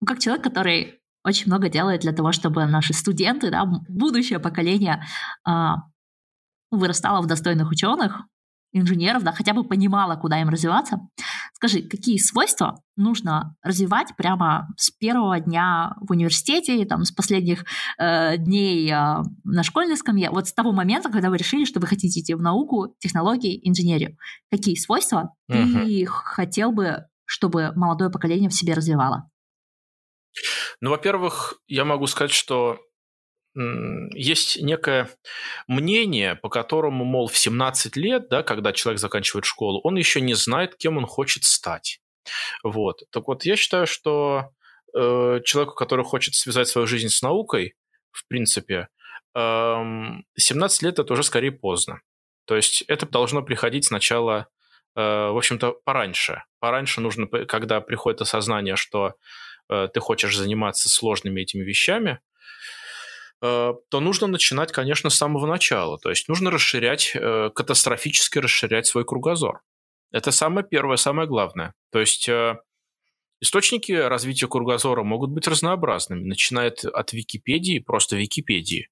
Ну, как человек, который очень много делает для того, чтобы наши студенты, да, будущее поколение а, вырастало в достойных ученых, инженеров, да, хотя бы понимало, куда им развиваться. Скажи, какие свойства нужно развивать прямо с первого дня в университете, там, с последних э, дней э, на школьной скамье, вот с того момента, когда вы решили, что вы хотите идти в науку, технологии, инженерию. Какие свойства uh-huh. ты хотел бы, чтобы молодое поколение в себе развивало? Ну, во-первых, я могу сказать, что есть некое мнение, по которому, мол, в 17 лет, да, когда человек заканчивает школу, он еще не знает, кем он хочет стать. Вот. Так вот, я считаю, что э, человеку, который хочет связать свою жизнь с наукой, в принципе, э, 17 лет это уже скорее поздно. То есть это должно приходить сначала, э, в общем-то, пораньше. Пораньше нужно, когда приходит осознание, что ты хочешь заниматься сложными этими вещами, э, то нужно начинать, конечно, с самого начала. То есть нужно расширять, э, катастрофически расширять свой кругозор. Это самое первое, самое главное. То есть источники развития кругозора могут быть разнообразными, начиная от Википедии, просто Википедии,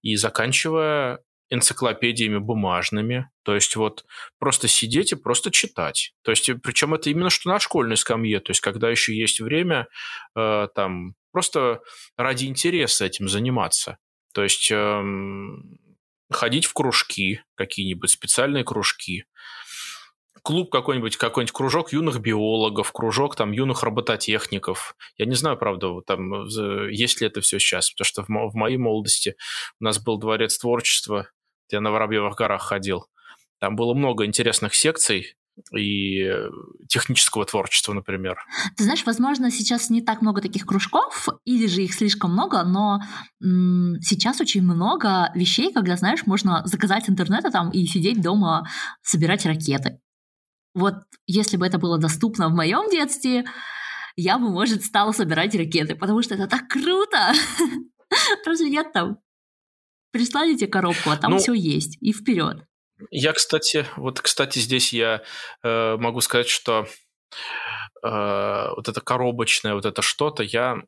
и заканчивая энциклопедиями бумажными, то есть вот просто сидеть и просто читать. То есть причем это именно что на школьной скамье, то есть когда еще есть время э, там просто ради интереса этим заниматься. То есть э, ходить в кружки какие-нибудь, специальные кружки, клуб какой-нибудь, какой-нибудь кружок юных биологов, кружок там юных робототехников. Я не знаю, правда, там есть ли это все сейчас, потому что в, мо- в моей молодости у нас был дворец творчества, я на Воробьевых горах ходил. Там было много интересных секций, и технического творчества, например. Ты знаешь, возможно, сейчас не так много таких кружков, или же их слишком много, но м- сейчас очень много вещей, когда, знаешь, можно заказать интернета там и сидеть дома, собирать ракеты. Вот если бы это было доступно в моем детстве, я бы, может, стала собирать ракеты, потому что это так круто. Разве нет там? Прислали тебе коробку, а там ну, все есть, и вперед. Я, кстати, вот, кстати, здесь я э, могу сказать, что э, вот это коробочное, вот это что-то, я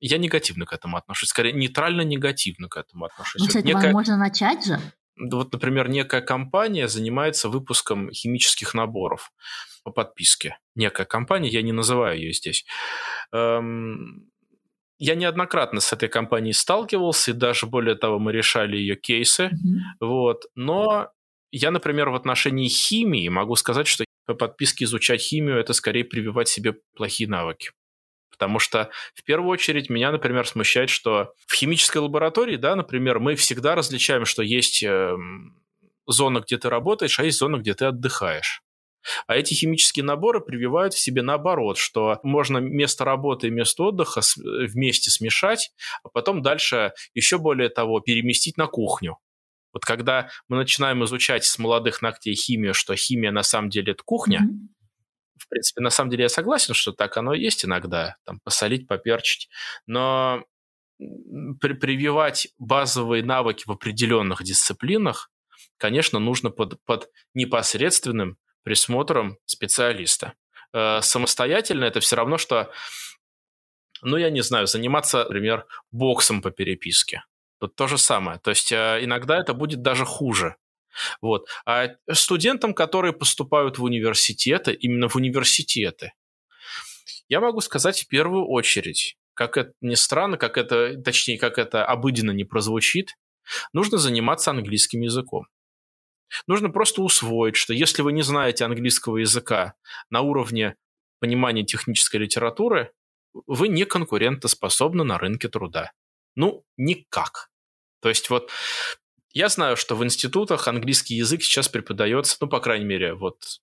я негативно к этому отношусь, скорее нейтрально-негативно к этому отношусь. Ну, кстати, вот некая... можно начать же. Вот, например, некая компания занимается выпуском химических наборов по подписке. Некая компания, я не называю ее здесь. Эм, я неоднократно с этой компанией сталкивался, и даже более того, мы решали ее кейсы. Mm-hmm. Вот. Но я, например, в отношении химии могу сказать, что по подписке изучать химию это скорее прививать себе плохие навыки. Потому что в первую очередь меня, например, смущает, что в химической лаборатории, да, например, мы всегда различаем, что есть э, зона, где ты работаешь, а есть зона, где ты отдыхаешь. А эти химические наборы прививают в себе наоборот, что можно место работы и место отдыха вместе смешать, а потом дальше еще более того переместить на кухню. Вот когда мы начинаем изучать с молодых ногтей химию, что химия на самом деле это кухня, mm-hmm. в принципе, на самом деле я согласен, что так оно и есть иногда, там, посолить, поперчить, но при прививать базовые навыки в определенных дисциплинах, конечно, нужно под, под непосредственным присмотром специалиста. Э, самостоятельно это все равно, что, ну, я не знаю, заниматься, например, боксом по переписке. Тут то же самое. То есть э, иногда это будет даже хуже. Вот. А студентам, которые поступают в университеты, именно в университеты, я могу сказать в первую очередь, как это ни странно, как это, точнее, как это обыденно не прозвучит, нужно заниматься английским языком. Нужно просто усвоить, что если вы не знаете английского языка на уровне понимания технической литературы, вы не конкурентоспособны на рынке труда. Ну, никак. То есть вот я знаю, что в институтах английский язык сейчас преподается, ну, по крайней мере, вот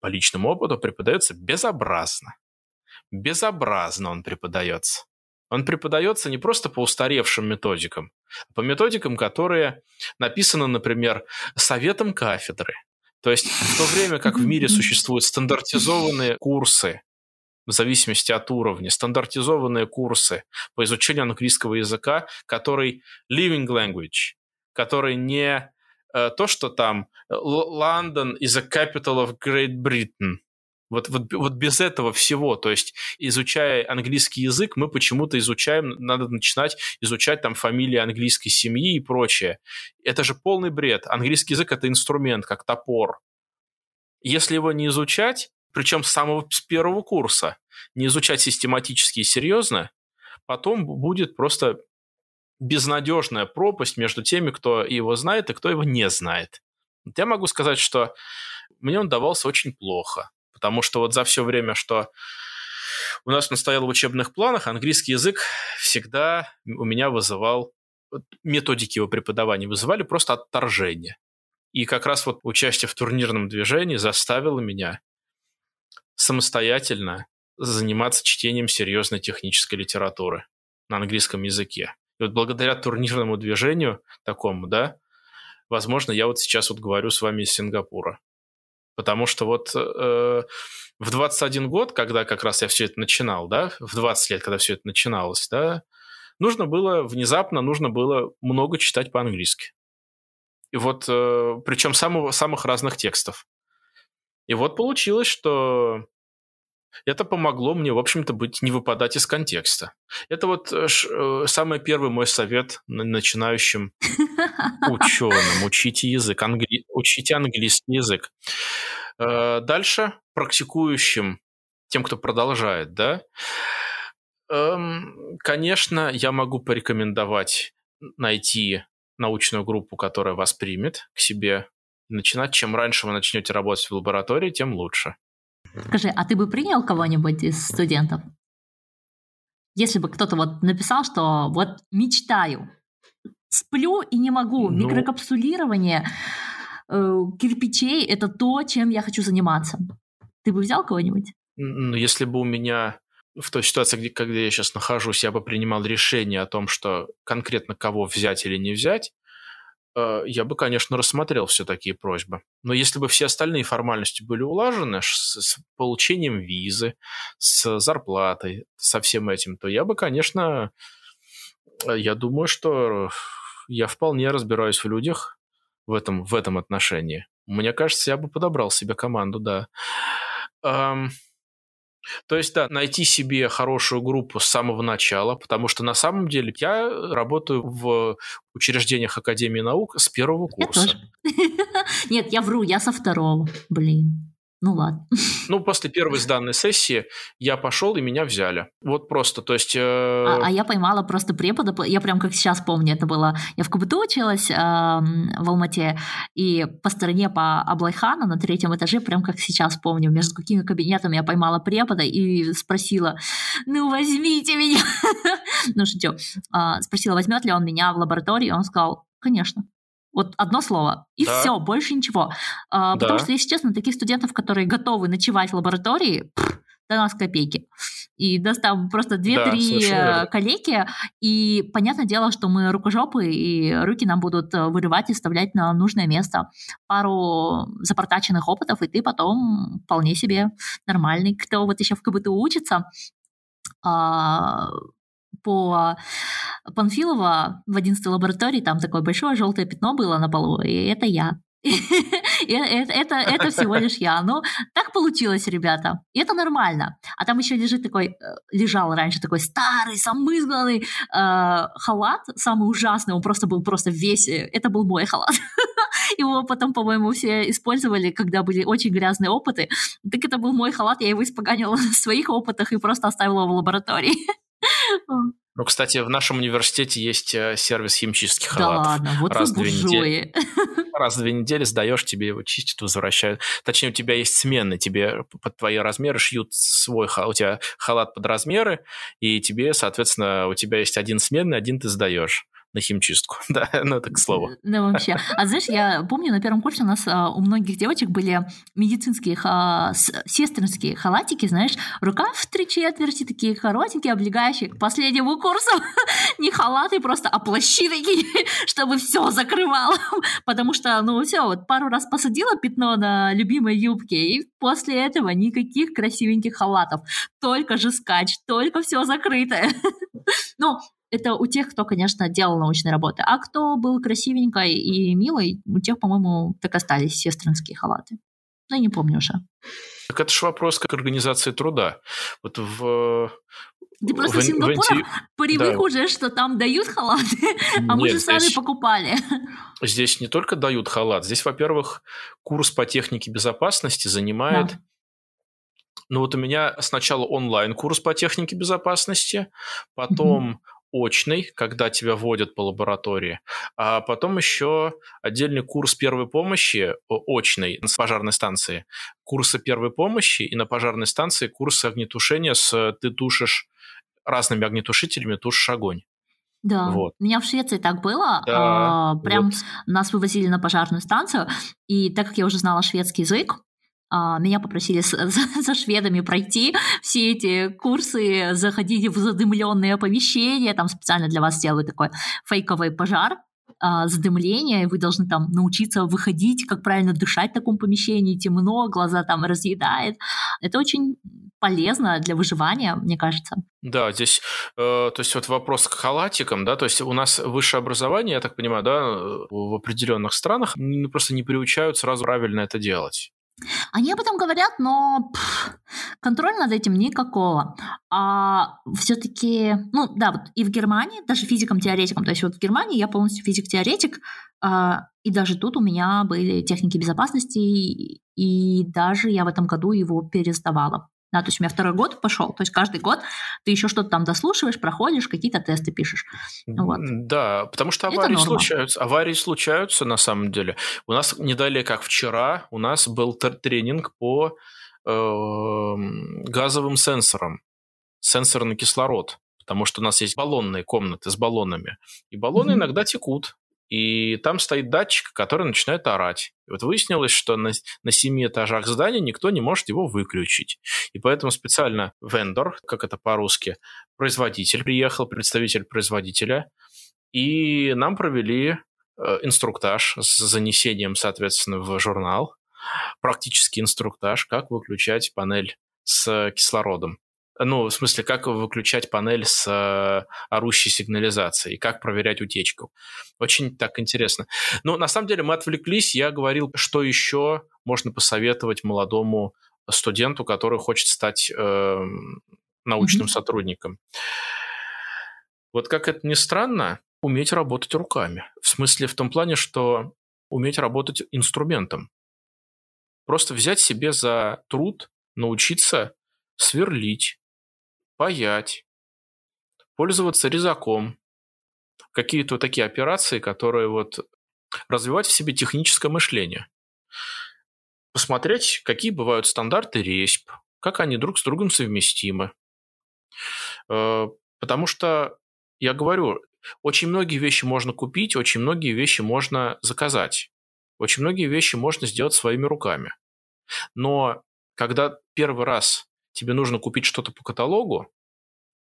по личному опыту преподается безобразно. Безобразно он преподается. Он преподается не просто по устаревшим методикам, по методикам, которые написаны, например, советом кафедры. То есть в то время, как в мире существуют стандартизованные курсы, в зависимости от уровня, стандартизованные курсы по изучению английского языка, который living language, который не э, то, что там London is a capital of Great Britain, вот, вот, вот без этого всего, то есть изучая английский язык, мы почему-то изучаем, надо начинать изучать там фамилии английской семьи и прочее. Это же полный бред. Английский язык – это инструмент, как топор. Если его не изучать, причем с самого с первого курса, не изучать систематически и серьезно, потом будет просто безнадежная пропасть между теми, кто его знает и кто его не знает. Я могу сказать, что мне он давался очень плохо. Потому что вот за все время, что у нас настоял в учебных планах, английский язык всегда у меня вызывал, методики его преподавания вызывали просто отторжение. И как раз вот участие в турнирном движении заставило меня самостоятельно заниматься чтением серьезной технической литературы на английском языке. И вот благодаря турнирному движению такому, да, возможно, я вот сейчас вот говорю с вами из Сингапура. Потому что вот э, в 21 год, когда как раз я все это начинал, да, в 20 лет, когда все это начиналось, да, нужно было, внезапно нужно было много читать по-английски. И вот, э, причем самого, самых разных текстов. И вот получилось, что это помогло мне, в общем-то, быть, не выпадать из контекста. Это вот э, э самый первый мой совет начинающим ученым. Учите язык, англи... учите английский язык. Э, дальше практикующим, тем, кто продолжает, да, эм, конечно, я могу порекомендовать найти научную группу, которая вас примет к себе. Начинать, чем раньше вы начнете работать в лаборатории, тем лучше. Скажи, а ты бы принял кого-нибудь из студентов? Если бы кто-то вот написал, что вот мечтаю, сплю и не могу, ну... микрокапсулирование э, кирпичей – это то, чем я хочу заниматься. Ты бы взял кого-нибудь? Ну, если бы у меня в той ситуации, где, когда я сейчас нахожусь, я бы принимал решение о том, что конкретно кого взять или не взять, я бы, конечно, рассмотрел все такие просьбы. Но если бы все остальные формальности были улажены с, с получением визы, с зарплатой, со всем этим, то я бы, конечно, э, я думаю, что я вполне разбираюсь в людях в этом, в этом отношении. Мне кажется, я бы подобрал себе команду, да. То есть, да, найти себе хорошую группу с самого начала, потому что на самом деле я работаю в учреждениях Академии наук с первого курса. Я тоже. Нет, я вру, я со второго, блин. Ну ладно. Ну, после первой сданной сессии я пошел, и меня взяли. Вот просто, то есть... Э... А, а я поймала просто препода, я прям как сейчас помню, это было... Я в КБТУ училась э, в Алмате, и по стороне по Аблайхана на третьем этаже, прям как сейчас помню, между какими кабинетами я поймала препода и спросила, ну возьмите меня. ну, шучу. А, спросила, возьмет ли он меня в лабораторию, он сказал, конечно. Вот одно слово. И да. все, больше ничего. А, да. Потому что, если честно, таких студентов, которые готовы ночевать в лаборатории, пфф, до нас копейки. и нас там просто две-три да, коллеги, и понятное дело, что мы рукожопы, и руки нам будут э, вырывать и вставлять на нужное место. Пару запортаченных опытов, и ты потом вполне себе нормальный. Кто вот еще в КБТУ учится, а, по Панфилова в 11 лаборатории там такое большое желтое пятно было на полу, и это я. это, это, всего лишь я. Ну, так получилось, ребята. И это нормально. А там еще лежит такой, э, лежал раньше такой старый, самый э, халат, самый ужасный, он просто был просто весь, э, это был мой халат. Его потом, по-моему, все использовали, когда были очень грязные опыты. Так это был мой халат, я его испоганила на своих опытах и просто оставила в лаборатории. Ну, кстати, в нашем университете есть э, сервис химчистки халатов. Да ладно, вот раз, две недели, раз в две недели сдаешь, тебе его чистят, возвращают. Точнее, у тебя есть смены, тебе под твои размеры шьют свой халат. У тебя халат под размеры, и тебе, соответственно, у тебя есть один сменный, один ты сдаешь на химчистку. да, ну это к слову. Да, вообще. А знаешь, я помню, на первом курсе у нас а, у многих девочек были медицинские а, сестринские халатики, знаешь, рукав в три четверти, такие коротенькие, облегающие. К последнему курсу не халаты, просто а плащи такие, чтобы все закрывало. Потому что, ну все, вот пару раз посадила пятно на любимой юбке, и после этого никаких красивеньких халатов. Только же скач, только все закрытое. ну, это у тех, кто, конечно, делал научные работы. А кто был красивенькой и милой, у тех, по-моему, так остались сестринские халаты. Ну, я не помню уже. Так это же вопрос как организации труда. Вот в ты просто в, Сингапуре в привык да. уже, что там дают халаты, а Нет, мы же сами здесь, покупали. Здесь не только дают халат, здесь, во-первых, курс по технике безопасности занимает да. Ну вот у меня сначала онлайн курс по технике безопасности, потом очный, когда тебя вводят по лаборатории, а потом еще отдельный курс первой помощи, очный, на пожарной станции, курсы первой помощи и на пожарной станции курсы огнетушения с ты тушишь разными огнетушителями, тушишь огонь. Да, вот. у меня в Швеции так было. Да, а, прям вот. нас вывозили на пожарную станцию, и так как я уже знала шведский язык, меня попросили за, за шведами пройти все эти курсы, заходить в задымленные помещения, там специально для вас сделают такой фейковый пожар, а, задымление, вы должны там научиться выходить, как правильно дышать в таком помещении, темно, глаза там разъедает. Это очень полезно для выживания, мне кажется. Да, здесь, э, то есть вот вопрос к халатикам, да, то есть у нас высшее образование, я так понимаю, да, в определенных странах просто не приучают сразу правильно это делать. Они об этом говорят, но пфф, контроля над этим никакого. А все-таки, ну да, вот и в Германии, даже физиком-теоретиком, то есть вот в Германии я полностью физик-теоретик, а, и даже тут у меня были техники безопасности, и, и даже я в этом году его пересдавала. Да, то есть у меня второй год пошел, то есть каждый год ты еще что-то там дослушиваешь, проходишь, какие-то тесты пишешь. Вот. Да, потому что аварии случаются. Аварии случаются на самом деле. У нас не далее, как вчера, у нас был тренинг по э, газовым сенсорам, сенсор на кислород потому что у нас есть баллонные комнаты с баллонами, и баллоны mm-hmm. иногда текут, и там стоит датчик, который начинает орать. И вот выяснилось, что на, на семи этажах здания никто не может его выключить. И поэтому специально вендор, как это по-русски, производитель приехал, представитель производителя, и нам провели э, инструктаж с занесением, соответственно, в журнал, практический инструктаж, как выключать панель с кислородом. Ну, в смысле, как выключать панель с э, орущей сигнализацией, и как проверять утечку. Очень так интересно. Но на самом деле мы отвлеклись. Я говорил, что еще можно посоветовать молодому студенту, который хочет стать э, научным mm-hmm. сотрудником. Вот как это ни странно, уметь работать руками. В смысле, в том плане, что уметь работать инструментом. Просто взять себе за труд научиться сверлить, паять, пользоваться резаком, какие-то вот такие операции, которые вот развивать в себе техническое мышление. Посмотреть, какие бывают стандарты резьб, как они друг с другом совместимы. Э, потому что, я говорю, очень многие вещи можно купить, очень многие вещи можно заказать. Очень многие вещи можно сделать своими руками. Но когда первый раз тебе нужно купить что-то по каталогу,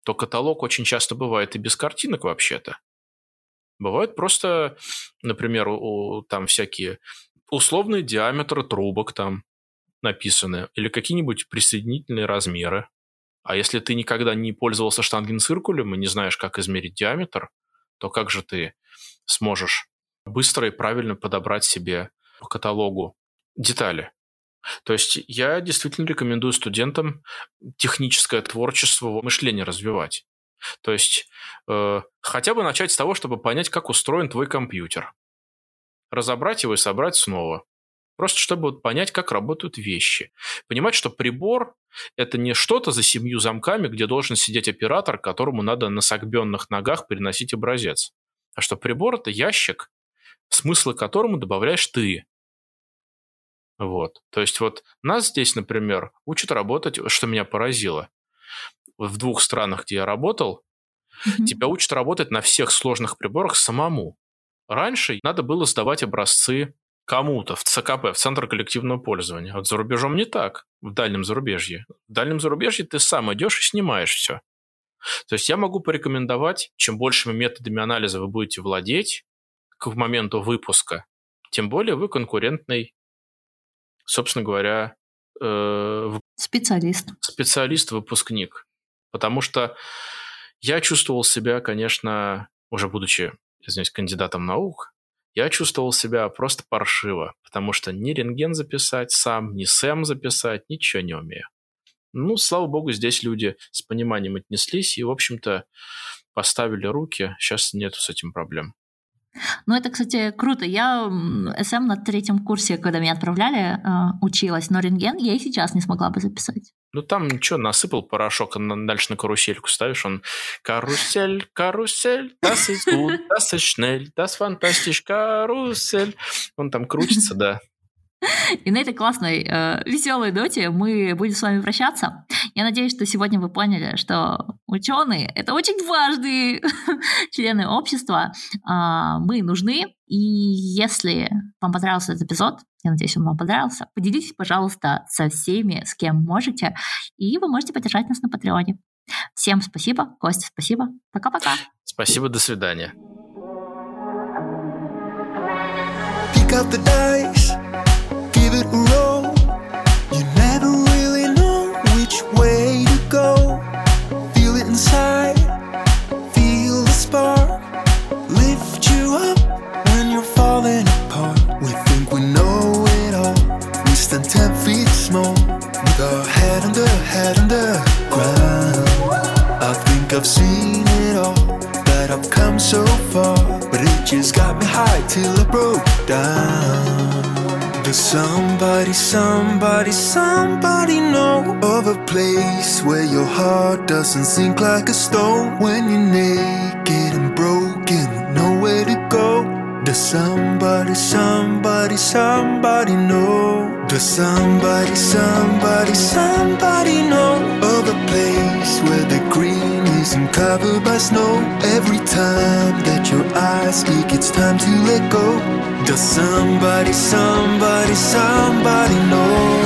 то каталог очень часто бывает и без картинок вообще-то. Бывают просто, например, у, там всякие условные диаметры трубок там написаны, или какие-нибудь присоединительные размеры. А если ты никогда не пользовался штангенциркулем и не знаешь, как измерить диаметр, то как же ты сможешь быстро и правильно подобрать себе по каталогу детали? То есть я действительно рекомендую студентам техническое творчество, мышление развивать. То есть э, хотя бы начать с того, чтобы понять, как устроен твой компьютер. Разобрать его и собрать снова. Просто чтобы понять, как работают вещи. Понимать, что прибор – это не что-то за семью замками, где должен сидеть оператор, которому надо на согбенных ногах переносить образец. А что прибор – это ящик, смысл которому добавляешь ты. Вот. То есть вот нас здесь, например, учат работать, что меня поразило. В двух странах, где я работал, mm-hmm. тебя учат работать на всех сложных приборах самому. Раньше надо было сдавать образцы кому-то в ЦКП, в Центр коллективного пользования. Вот за рубежом не так, в дальнем зарубежье. В дальнем зарубежье ты сам идешь и снимаешь все. То есть я могу порекомендовать, чем большими методами анализа вы будете владеть к моменту выпуска, тем более вы конкурентный, собственно говоря, э, специалист. Специалист-выпускник. Потому что я чувствовал себя, конечно, уже будучи, извиняюсь, кандидатом наук, я чувствовал себя просто паршиво, потому что ни рентген записать сам, ни СЭМ записать, ничего не умею. Ну, слава богу, здесь люди с пониманием отнеслись и, в общем-то, поставили руки. Сейчас нету с этим проблем. Ну, это, кстати, круто. Я СМ на третьем курсе, когда меня отправляли, э, училась, но рентген я и сейчас не смогла бы записать. Ну, там ничего, насыпал порошок, дальше на карусельку ставишь, он «Карусель, карусель, das ist gut, das ist schnell, das fantastisch, карусель». Он там крутится, да. И на этой классной, э, веселой доте мы будем с вами прощаться. Я надеюсь, что сегодня вы поняли, что ученые — это очень важные члены общества. Э, мы нужны. И если вам понравился этот эпизод, я надеюсь, он вам понравился, поделитесь, пожалуйста, со всеми, с кем можете. И вы можете поддержать нас на Патреоне. Всем спасибо. Костя, спасибо. Пока-пока. Спасибо, до свидания. Pick up the dice. You never really know which way to go. Feel it inside, feel the spark. Lift you up when you're falling apart. We think we know it all. We ten feet small, with our head under, head under ground. I think I've seen it all. That I've come so far, but it just got me high till I broke down. Does somebody, somebody, somebody know of a place where your heart doesn't sink like a stone when you're naked and broken nowhere to go? Does somebody, somebody, somebody know? Does somebody, somebody, somebody know of a place where the green isn't covered by snow? Every time that your eyes speak, it's time to let go. Does somebody, somebody, somebody know?